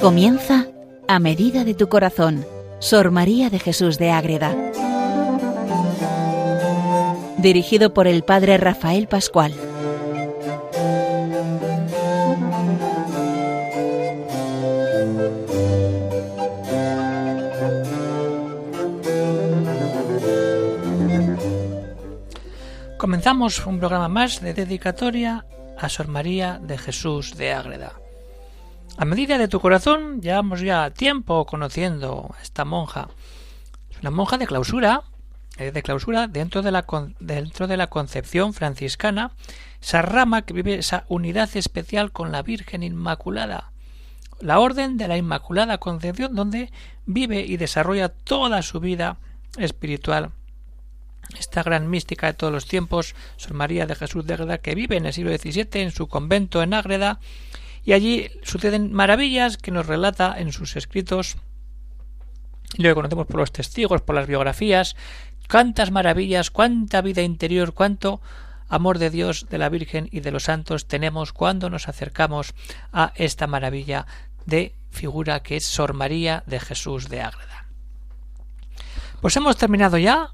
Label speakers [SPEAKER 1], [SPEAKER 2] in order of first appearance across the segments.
[SPEAKER 1] Comienza a medida de tu corazón, Sor María de Jesús de Ágreda. Dirigido por el Padre Rafael Pascual.
[SPEAKER 2] Comenzamos un programa más de dedicatoria a Sor María de Jesús de Ágreda. A medida de tu corazón, llevamos ya tiempo conociendo a esta monja. Es una monja de clausura, eh, de clausura dentro de la, dentro de la concepción franciscana, esa rama que vive esa unidad especial con la Virgen Inmaculada, la Orden de la Inmaculada Concepción, donde vive y desarrolla toda su vida espiritual esta gran mística de todos los tiempos, Sor María de Jesús de Ágreda, que vive en el siglo XVII en su convento en Ágreda, y allí suceden maravillas que nos relata en sus escritos, lo conocemos por los testigos, por las biografías, cuántas maravillas, cuánta vida interior, cuánto amor de Dios, de la Virgen y de los santos tenemos cuando nos acercamos a esta maravilla de figura que es Sor María de Jesús de Ágreda. Pues hemos terminado ya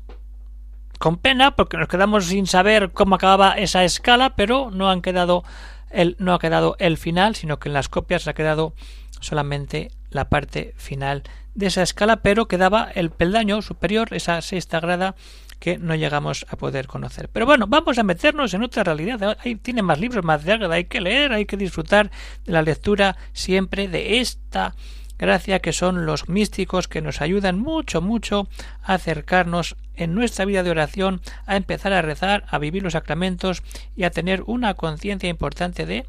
[SPEAKER 2] con pena porque nos quedamos sin saber cómo acababa esa escala, pero no han quedado el, no ha quedado el final, sino que en las copias ha quedado solamente la parte final de esa escala, pero quedaba el peldaño superior, esa sexta grada que no llegamos a poder conocer. Pero bueno, vamos a meternos en otra realidad. Ahí tiene más libros, más de hay que leer, hay que disfrutar de la lectura siempre de esta gracia que son los místicos que nos ayudan mucho, mucho a acercarnos en nuestra vida de oración, a empezar a rezar, a vivir los sacramentos y a tener una conciencia importante de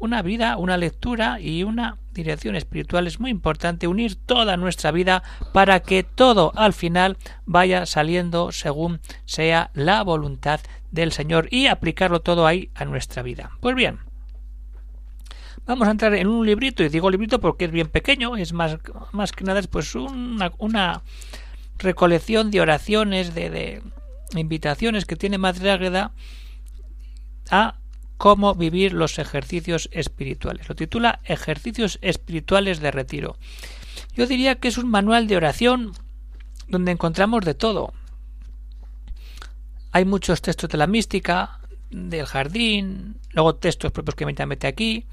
[SPEAKER 2] una vida, una lectura y una dirección espiritual es muy importante unir toda nuestra vida para que todo al final vaya saliendo según sea la voluntad del Señor y aplicarlo todo ahí a nuestra vida. Pues bien, Vamos a entrar en un librito, y digo librito porque es bien pequeño, es más, más que nada pues una, una recolección de oraciones, de, de invitaciones que tiene Madre Ágreda a cómo vivir los ejercicios espirituales. Lo titula Ejercicios espirituales de retiro. Yo diría que es un manual de oración donde encontramos de todo. Hay muchos textos de la mística, del jardín, luego textos propios que me mete aquí,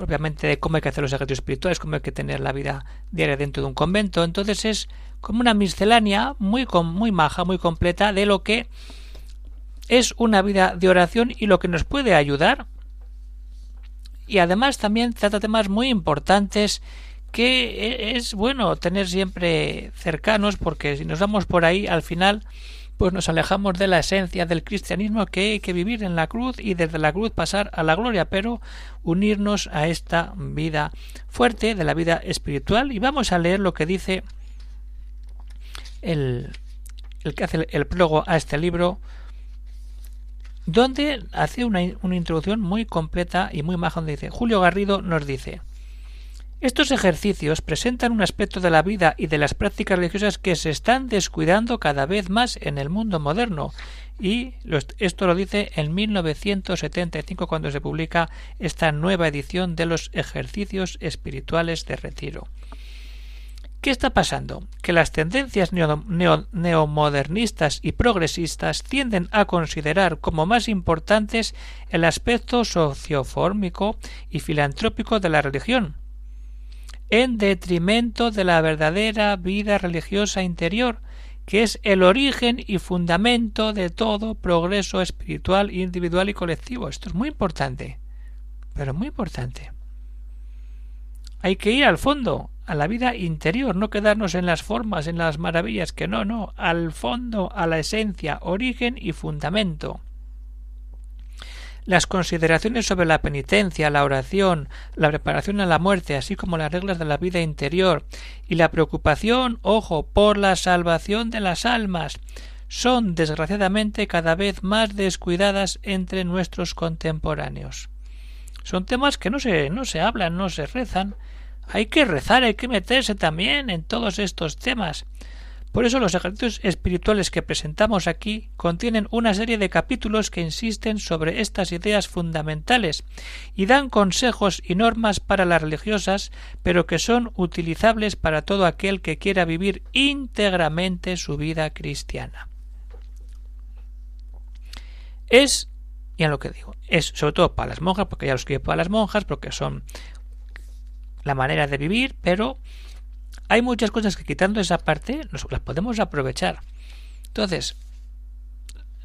[SPEAKER 2] propiamente de cómo hay que hacer los ejercicios espirituales, cómo hay que tener la vida diaria dentro de un convento. Entonces es como una miscelánea muy, muy maja, muy completa de lo que es una vida de oración y lo que nos puede ayudar. Y además también trata temas muy importantes que es bueno tener siempre cercanos porque si nos vamos por ahí al final pues nos alejamos de la esencia del cristianismo que hay que vivir en la cruz y desde la cruz pasar a la gloria, pero unirnos a esta vida fuerte de la vida espiritual. Y vamos a leer lo que dice el, el que hace el prólogo a este libro donde hace una, una introducción muy completa y muy maja donde dice Julio Garrido nos dice estos ejercicios presentan un aspecto de la vida y de las prácticas religiosas que se están descuidando cada vez más en el mundo moderno y esto lo dice en 1975 cuando se publica esta nueva edición de los ejercicios espirituales de retiro. ¿Qué está pasando? Que las tendencias neomodernistas y progresistas tienden a considerar como más importantes el aspecto sociofórmico y filantrópico de la religión, en detrimento de la verdadera vida religiosa interior, que es el origen y fundamento de todo progreso espiritual, individual y colectivo. Esto es muy importante, pero muy importante. Hay que ir al fondo, a la vida interior, no quedarnos en las formas, en las maravillas, que no, no, al fondo, a la esencia, origen y fundamento. Las consideraciones sobre la penitencia, la oración, la preparación a la muerte, así como las reglas de la vida interior, y la preocupación, ojo, por la salvación de las almas, son desgraciadamente cada vez más descuidadas entre nuestros contemporáneos. Son temas que no se, no se hablan, no se rezan. Hay que rezar, hay que meterse también en todos estos temas Por eso los ejercicios espirituales que presentamos aquí contienen una serie de capítulos que insisten sobre estas ideas fundamentales y dan consejos y normas para las religiosas, pero que son utilizables para todo aquel que quiera vivir íntegramente su vida cristiana. Es, ya lo que digo, es sobre todo para las monjas, porque ya lo escribe para las monjas, porque son la manera de vivir, pero hay muchas cosas que quitando esa parte nos, las podemos aprovechar. Entonces,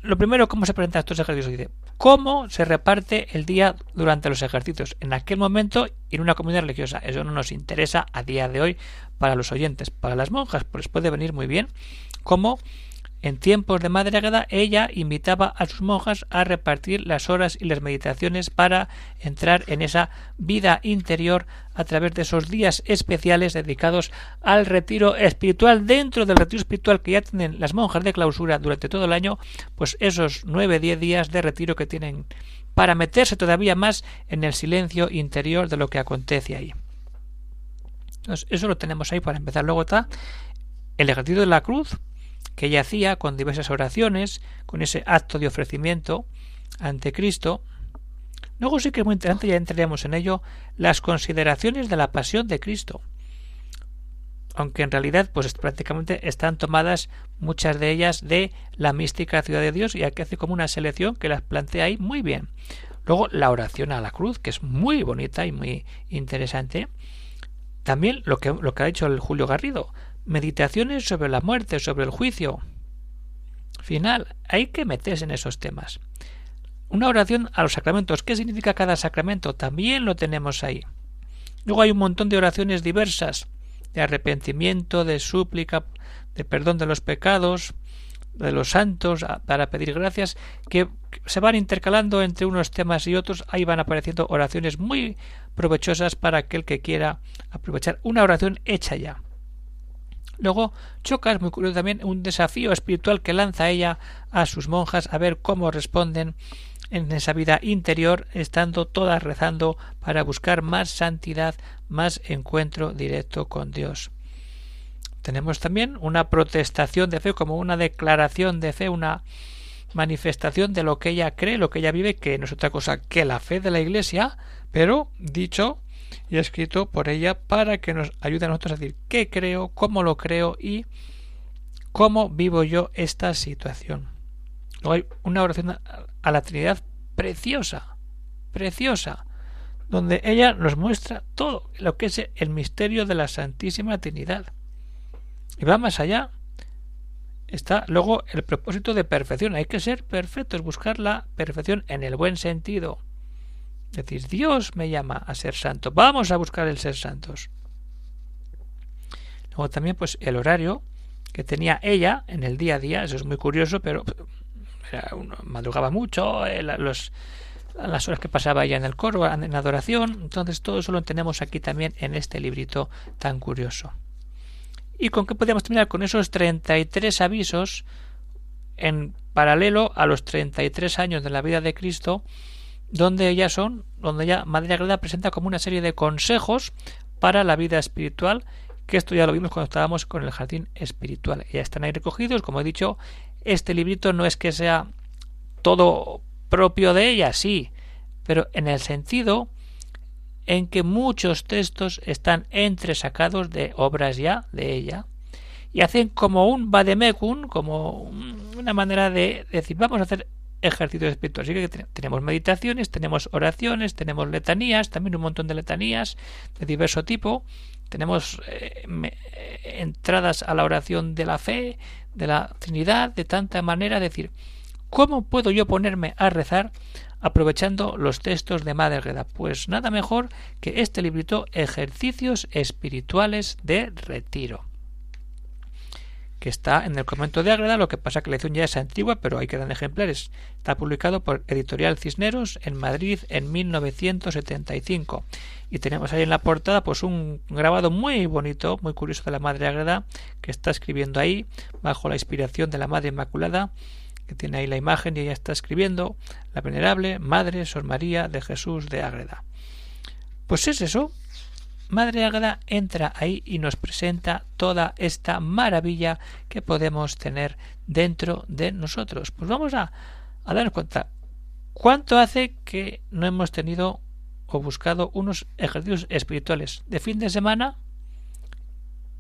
[SPEAKER 2] lo primero, ¿cómo se presentan estos ejercicios? Dice, ¿cómo se reparte el día durante los ejercicios? En aquel momento en una comunidad religiosa. Eso no nos interesa a día de hoy para los oyentes. Para las monjas, pues puede venir muy bien cómo en tiempos de Madre Agueda, ella invitaba a sus monjas a repartir las horas y las meditaciones para entrar en esa vida interior a través de esos días especiales dedicados al retiro espiritual. Dentro del retiro espiritual que ya tienen las monjas de clausura durante todo el año, pues esos nueve, diez días de retiro que tienen para meterse todavía más en el silencio interior de lo que acontece ahí. Entonces, eso lo tenemos ahí para empezar. Luego está el ejercicio de la cruz, que ella hacía con diversas oraciones, con ese acto de ofrecimiento ante Cristo. Luego sí que es muy interesante, ya entraríamos en ello, las consideraciones de la pasión de Cristo. Aunque en realidad, pues prácticamente están tomadas muchas de ellas de la mística ciudad de Dios y aquí hace como una selección que las plantea ahí muy bien. Luego la oración a la cruz, que es muy bonita y muy interesante. También lo que, lo que ha dicho el Julio Garrido, meditaciones sobre la muerte, sobre el juicio. Final, hay que meterse en esos temas. Una oración a los sacramentos. ¿Qué significa cada sacramento? También lo tenemos ahí. Luego hay un montón de oraciones diversas, de arrepentimiento, de súplica, de perdón de los pecados, de los santos, para pedir gracias, que se van intercalando entre unos temas y otros. Ahí van apareciendo oraciones muy provechosas para aquel que quiera aprovechar una oración hecha ya. Luego choca, es muy curioso también, un desafío espiritual que lanza ella a sus monjas a ver cómo responden en esa vida interior, estando todas rezando para buscar más santidad, más encuentro directo con Dios. Tenemos también una protestación de fe como una declaración de fe, una manifestación de lo que ella cree, lo que ella vive, que no es otra cosa que la fe de la Iglesia, pero dicho y escrito por ella para que nos ayude a nosotros a decir qué creo, cómo lo creo y cómo vivo yo esta situación. Luego hay una oración a la Trinidad preciosa, preciosa, donde ella nos muestra todo lo que es el misterio de la Santísima Trinidad. Y va más allá. Está luego el propósito de perfección. Hay que ser perfectos, buscar la perfección en el buen sentido. Decir, Dios me llama a ser santo. Vamos a buscar el ser santos. Luego también, pues, el horario que tenía ella en el día a día, eso es muy curioso, pero madrugaba mucho, eh, las horas que pasaba ella en el coro, en adoración, entonces todo eso lo tenemos aquí también en este librito tan curioso. ¿Y con qué podríamos terminar? Con esos 33 avisos en paralelo a los 33 años de la vida de Cristo donde ellas son, donde ya Madre Agreda presenta como una serie de consejos para la vida espiritual, que esto ya lo vimos cuando estábamos con el jardín espiritual. Ya están ahí recogidos, como he dicho, este librito no es que sea todo propio de ella, sí, pero en el sentido en que muchos textos están entresacados de obras ya de ella y hacen como un vademecum, como una manera de decir, vamos a hacer ejercicios espirituales. Así que tenemos meditaciones, tenemos oraciones, tenemos letanías, también un montón de letanías de diverso tipo. Tenemos eh, entradas a la oración de la fe, de la Trinidad, de tanta manera. decir, ¿cómo puedo yo ponerme a rezar aprovechando los textos de Madre Reda? Pues nada mejor que este librito Ejercicios Espirituales de Retiro que está en el convento de Ágreda, lo que pasa que la edición ya es antigua, pero ahí quedan ejemplares. Está publicado por Editorial Cisneros en Madrid en 1975. Y tenemos ahí en la portada pues un grabado muy bonito, muy curioso de la Madre Ágreda, que está escribiendo ahí, bajo la inspiración de la Madre Inmaculada, que tiene ahí la imagen y ella está escribiendo la venerable Madre Sor María de Jesús de Ágreda. Pues es eso, Madre Águeda entra ahí y nos presenta toda esta maravilla que podemos tener dentro de nosotros. Pues vamos a, a darnos cuenta cuánto hace que no hemos tenido o buscado unos ejercicios espirituales de fin de semana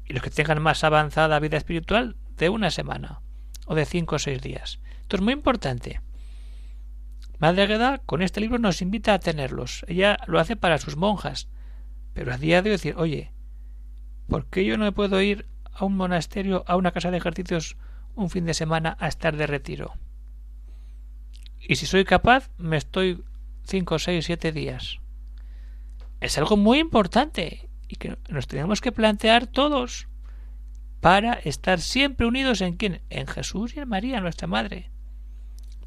[SPEAKER 2] y los que tengan más avanzada vida espiritual de una semana o de cinco o seis días. Esto es muy importante. Madre Agueda con este libro nos invita a tenerlos. Ella lo hace para sus monjas. Pero a día de hoy decir, oye, ¿por qué yo no puedo ir a un monasterio, a una casa de ejercicios un fin de semana a estar de retiro? Y si soy capaz, me estoy cinco, seis, siete días. Es algo muy importante y que nos tenemos que plantear todos para estar siempre unidos en quién? En Jesús y en María, nuestra Madre.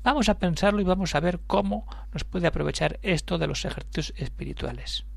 [SPEAKER 2] Vamos a pensarlo y vamos a ver cómo nos puede aprovechar esto de los ejercicios espirituales.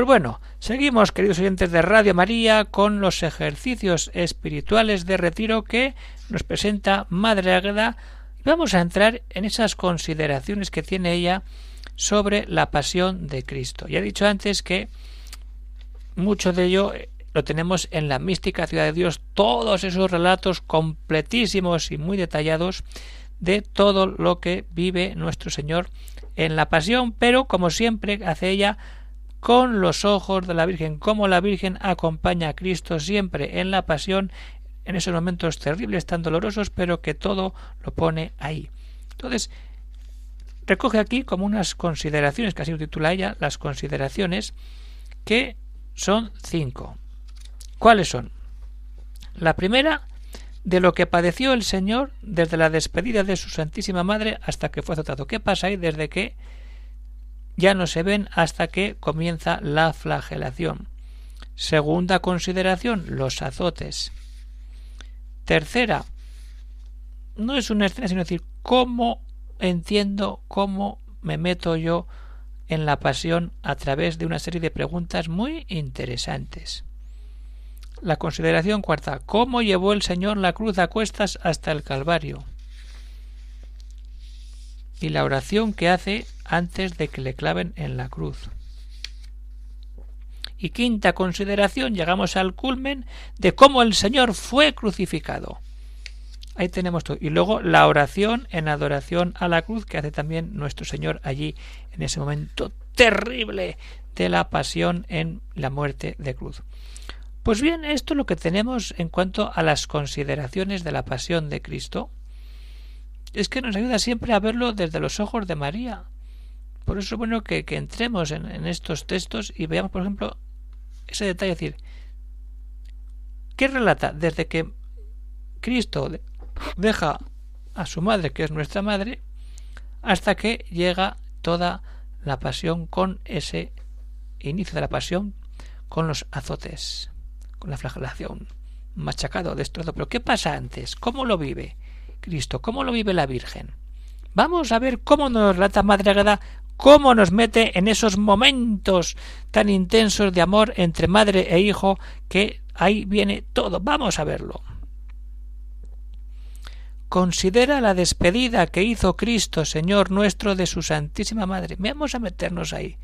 [SPEAKER 2] Pues bueno, seguimos, queridos oyentes de Radio María, con los ejercicios espirituales de retiro que nos presenta Madre Águeda. Vamos a entrar en esas consideraciones que tiene ella sobre la pasión de Cristo. Ya he dicho antes que mucho de ello eh, lo tenemos en la mística ciudad de Dios, todos esos relatos completísimos y muy detallados de todo lo que vive nuestro Señor en la pasión, pero como siempre hace ella con los ojos de la Virgen, como la Virgen acompaña a Cristo siempre en la pasión, en esos momentos terribles, tan dolorosos, pero que todo lo pone ahí. Entonces, recoge aquí como unas consideraciones, que así titula ella, las consideraciones, que son cinco. ¿Cuáles son? La primera, de lo que padeció el Señor desde la despedida de su Santísima Madre hasta que fue azotado. ¿Qué pasa ahí desde que ya no se ven hasta que comienza la flagelación. Segunda consideración, los azotes. Tercera, no es una escena, sino decir, cómo entiendo, cómo me meto yo en la pasión a través de una serie de preguntas muy interesantes. La consideración cuarta, ¿cómo llevó el Señor la cruz a cuestas hasta el Calvario? Y la oración que hace antes de que le claven en la cruz. Y quinta consideración, llegamos al culmen de cómo el Señor fue crucificado. Ahí tenemos todo. Y luego la oración en adoración a la cruz que hace también nuestro Señor allí en ese momento terrible de la pasión en la muerte de cruz. Pues bien, esto es lo que tenemos en cuanto a las consideraciones de la pasión de Cristo es que nos ayuda siempre a verlo desde los ojos de María. Por eso es bueno que, entremos en, estos textos y veamos, por ejemplo, ese detalle, es decir, ¿qué relata? Desde que Cristo deja a su madre, que es nuestra madre, hasta que llega toda la pasión con ese inicio de la pasión, con los azotes, con la flagelación, machacado, destrozado. Pero ¿qué pasa antes? ¿Cómo lo vive? Cristo, cómo lo vive la Virgen. Vamos a ver cómo nos relata Madre Agreda, cómo nos mete en esos momentos tan intensos de amor entre madre e hijo, que ahí viene todo. Vamos a verlo. Considera la despedida que hizo Cristo, Señor nuestro, de su Santísima Madre. Vamos a meternos ahí.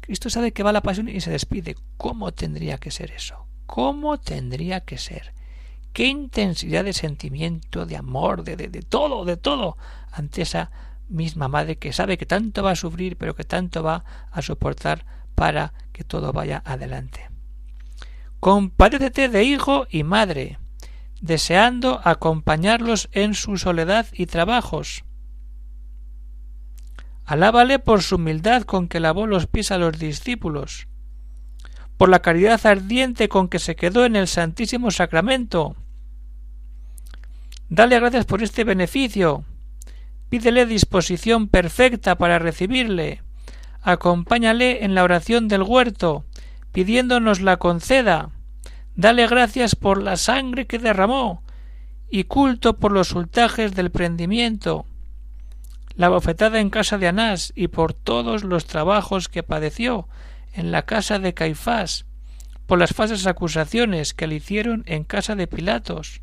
[SPEAKER 2] Cristo sabe que va la pasión y se despide. ¿Cómo tendría que ser eso? ¿Cómo tendría que ser? Qué intensidad de sentimiento, de amor, de, de, de, todo, de todo, ante esa misma madre que sabe que tanto va a sufrir, pero que tanto va a soportar para que todo vaya adelante. Compadécete de hijo y madre, deseando acompañarlos en su soledad y trabajos. Alábale por su humildad con que lavó los pies a los discípulos, por la caridad ardiente con que se quedó en el Santísimo Sacramento. Dale gracias por este beneficio. Pídele disposición perfecta para recibirle. Acompáñale en la oración del huerto, pidiéndonos la conceda. Dale gracias por la sangre que derramó y culto por los ultajes del prendimiento, la bofetada en casa de Anás y por todos los trabajos que padeció en la casa de Caifás, por las falsas acusaciones que le hicieron en casa de Pilatos,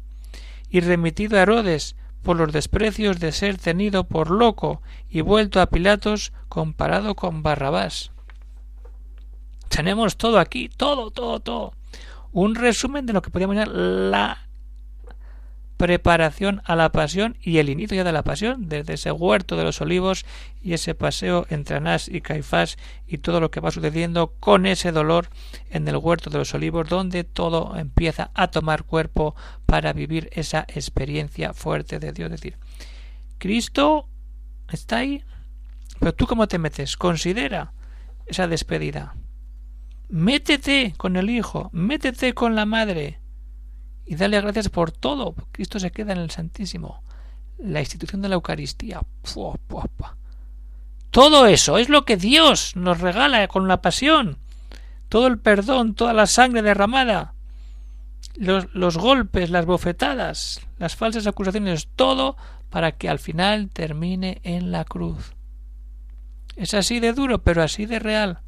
[SPEAKER 2] y remitido a Herodes por los desprecios de ser tenido por loco y vuelto a Pilatos comparado con Barrabás. Tenemos todo aquí, todo, todo, todo. Un resumen de lo que podríamos llamar la preparación a la pasión y el inicio de la pasión, desde ese huerto de los olivos y ese paseo entre Anás y Caifás y todo lo que va sucediendo con ese dolor en el huerto de los olivos, donde todo empieza a tomar cuerpo para vivir esa experiencia fuerte de Dios. Es decir, Cristo está ahí, pero tú cómo te metes, considera esa despedida. Métete con el Hijo, métete con la Madre, y dale gracias por todo. Cristo se queda en el Santísimo. La institución de la Eucaristía. Todo eso es lo que Dios nos regala con la pasión. Todo el perdón, toda la sangre derramada, los, los golpes, las bofetadas, las falsas acusaciones, todo para que al final termine en la cruz. Es así de duro, pero así de real.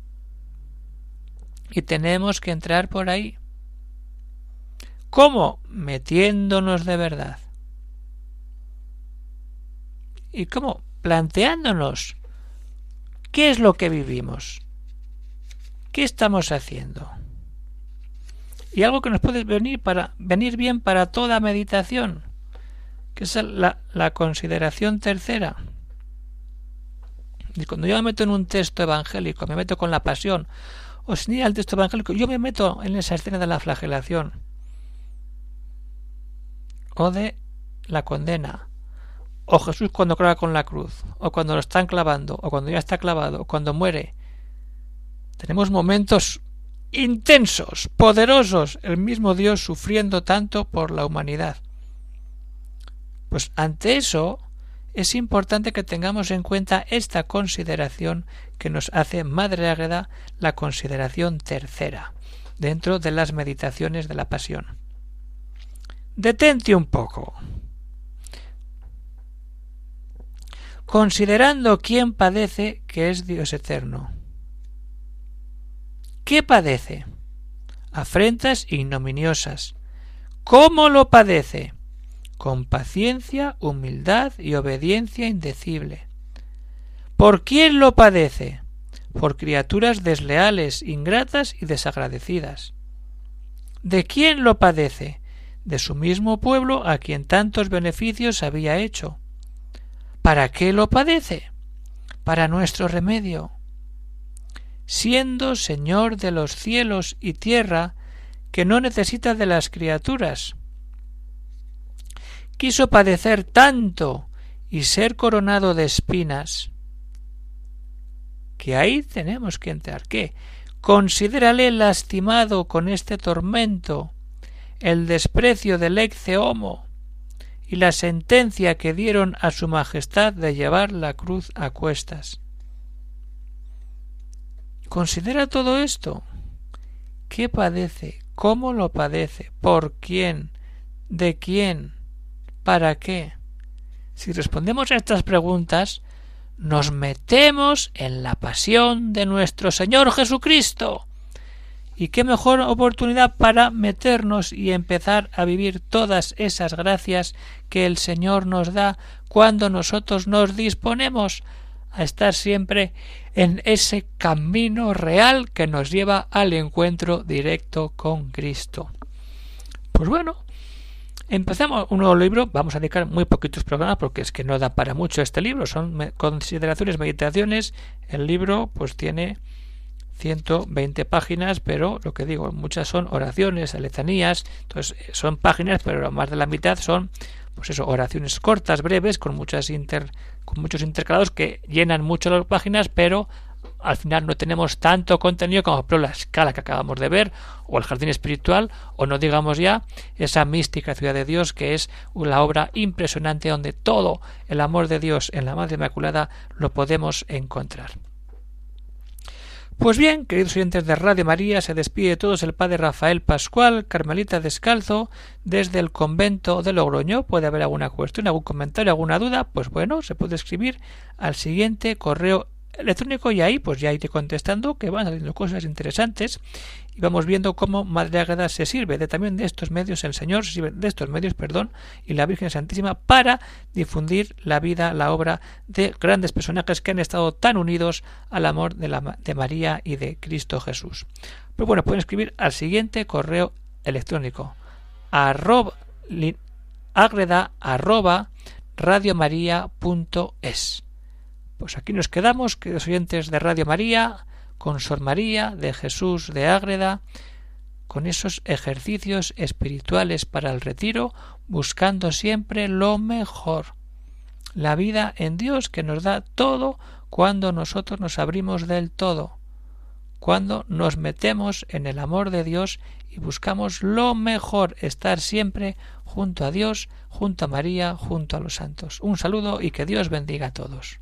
[SPEAKER 2] Y tenemos que entrar por ahí. ¿Cómo? Metiéndonos de verdad. ¿Y cómo? Planteándonos qué es lo que vivimos. ¿Qué estamos haciendo? Y algo que nos puede venir, para, venir bien para toda meditación, que es la, consideración tercera. Y cuando yo me meto en un texto evangélico, me meto con la pasión, o sin ir al texto evangélico, yo me meto en esa escena de la flagelación de la condena, o Jesús cuando clava con la cruz, o cuando lo están clavando, o cuando ya está clavado, o cuando muere. Tenemos momentos intensos, poderosos, el mismo Dios sufriendo tanto por la humanidad. Pues ante eso es importante que tengamos en cuenta esta consideración que nos hace Madre Águeda la consideración tercera dentro de las meditaciones de la Pasión. Detente un poco. Considerando quién padece que es Dios eterno. ¿Qué padece? Afrentas ignominiosas. ¿Cómo lo padece? Con paciencia, humildad y obediencia indecible. ¿Por quién lo padece? Por criaturas desleales, ingratas y desagradecidas. ¿De quién lo padece? De su mismo pueblo a quien tantos beneficios había hecho. ¿Para qué lo padece? Para nuestro remedio. Siendo Señor de los cielos y tierra, que no necesita de las criaturas. Quiso padecer tanto y ser coronado de espinas, que ahí tenemos que entrar. ¿Qué? Considérale lastimado con este tormento, el desprecio del ex homo y la sentencia que dieron a su majestad de llevar la cruz a cuestas. Considera todo esto. ¿Qué padece? ¿Cómo lo padece? ¿Por quién? ¿De quién? ¿Para qué? Si respondemos a estas preguntas, nos metemos en la pasión de nuestro Señor Jesucristo Y qué mejor oportunidad para meternos y empezar a vivir todas esas gracias que el Señor nos da cuando nosotros nos disponemos a estar siempre en ese camino real que nos lleva al encuentro directo con Cristo. Pues bueno, empezamos un nuevo libro, vamos a dedicar muy poquitos programas porque es que no da para mucho este libro, son consideraciones, meditaciones, el libro pues tiene 120 páginas, pero lo que digo, muchas son oraciones, letanías, entonces son páginas, pero más de la mitad son pues eso, oraciones cortas, breves, con muchas inter, con muchos intercalados que llenan mucho las páginas, pero al final no tenemos tanto contenido como por la escala que acabamos de ver, o el jardín espiritual, o no digamos ya esa mística ciudad de Dios que es una obra impresionante donde todo el amor de Dios en la Madre Inmaculada lo podemos encontrar. Pues bien, queridos oyentes de Radio María, se despide de todos el padre Rafael Pascual, Carmelita Descalzo, desde el convento de Logroño. Puede haber alguna cuestión, algún comentario, alguna duda, pues bueno, se puede escribir al siguiente correo electrónico y ahí pues ya iré contestando que van saliendo cosas interesantes y vamos viendo cómo Madre Ágreda se sirve de también de estos medios, el Señor se sirve de estos medios, perdón, y la Virgen Santísima para difundir la vida, la obra de grandes personajes que han estado tan unidos al amor de, la, de María y de Cristo Jesús. Pues bueno, pueden escribir al siguiente correo electrónico arroba, arroba pues aquí nos quedamos, queridos oyentes de Radio María, con Sor María, de Jesús de Ágreda, con esos ejercicios espirituales para el retiro, buscando siempre lo mejor, la vida en Dios que nos da todo cuando nosotros nos abrimos del todo, cuando nos metemos en el amor de Dios y buscamos lo mejor, estar siempre junto a Dios, junto a María, junto a los santos. Un saludo y que Dios bendiga a todos.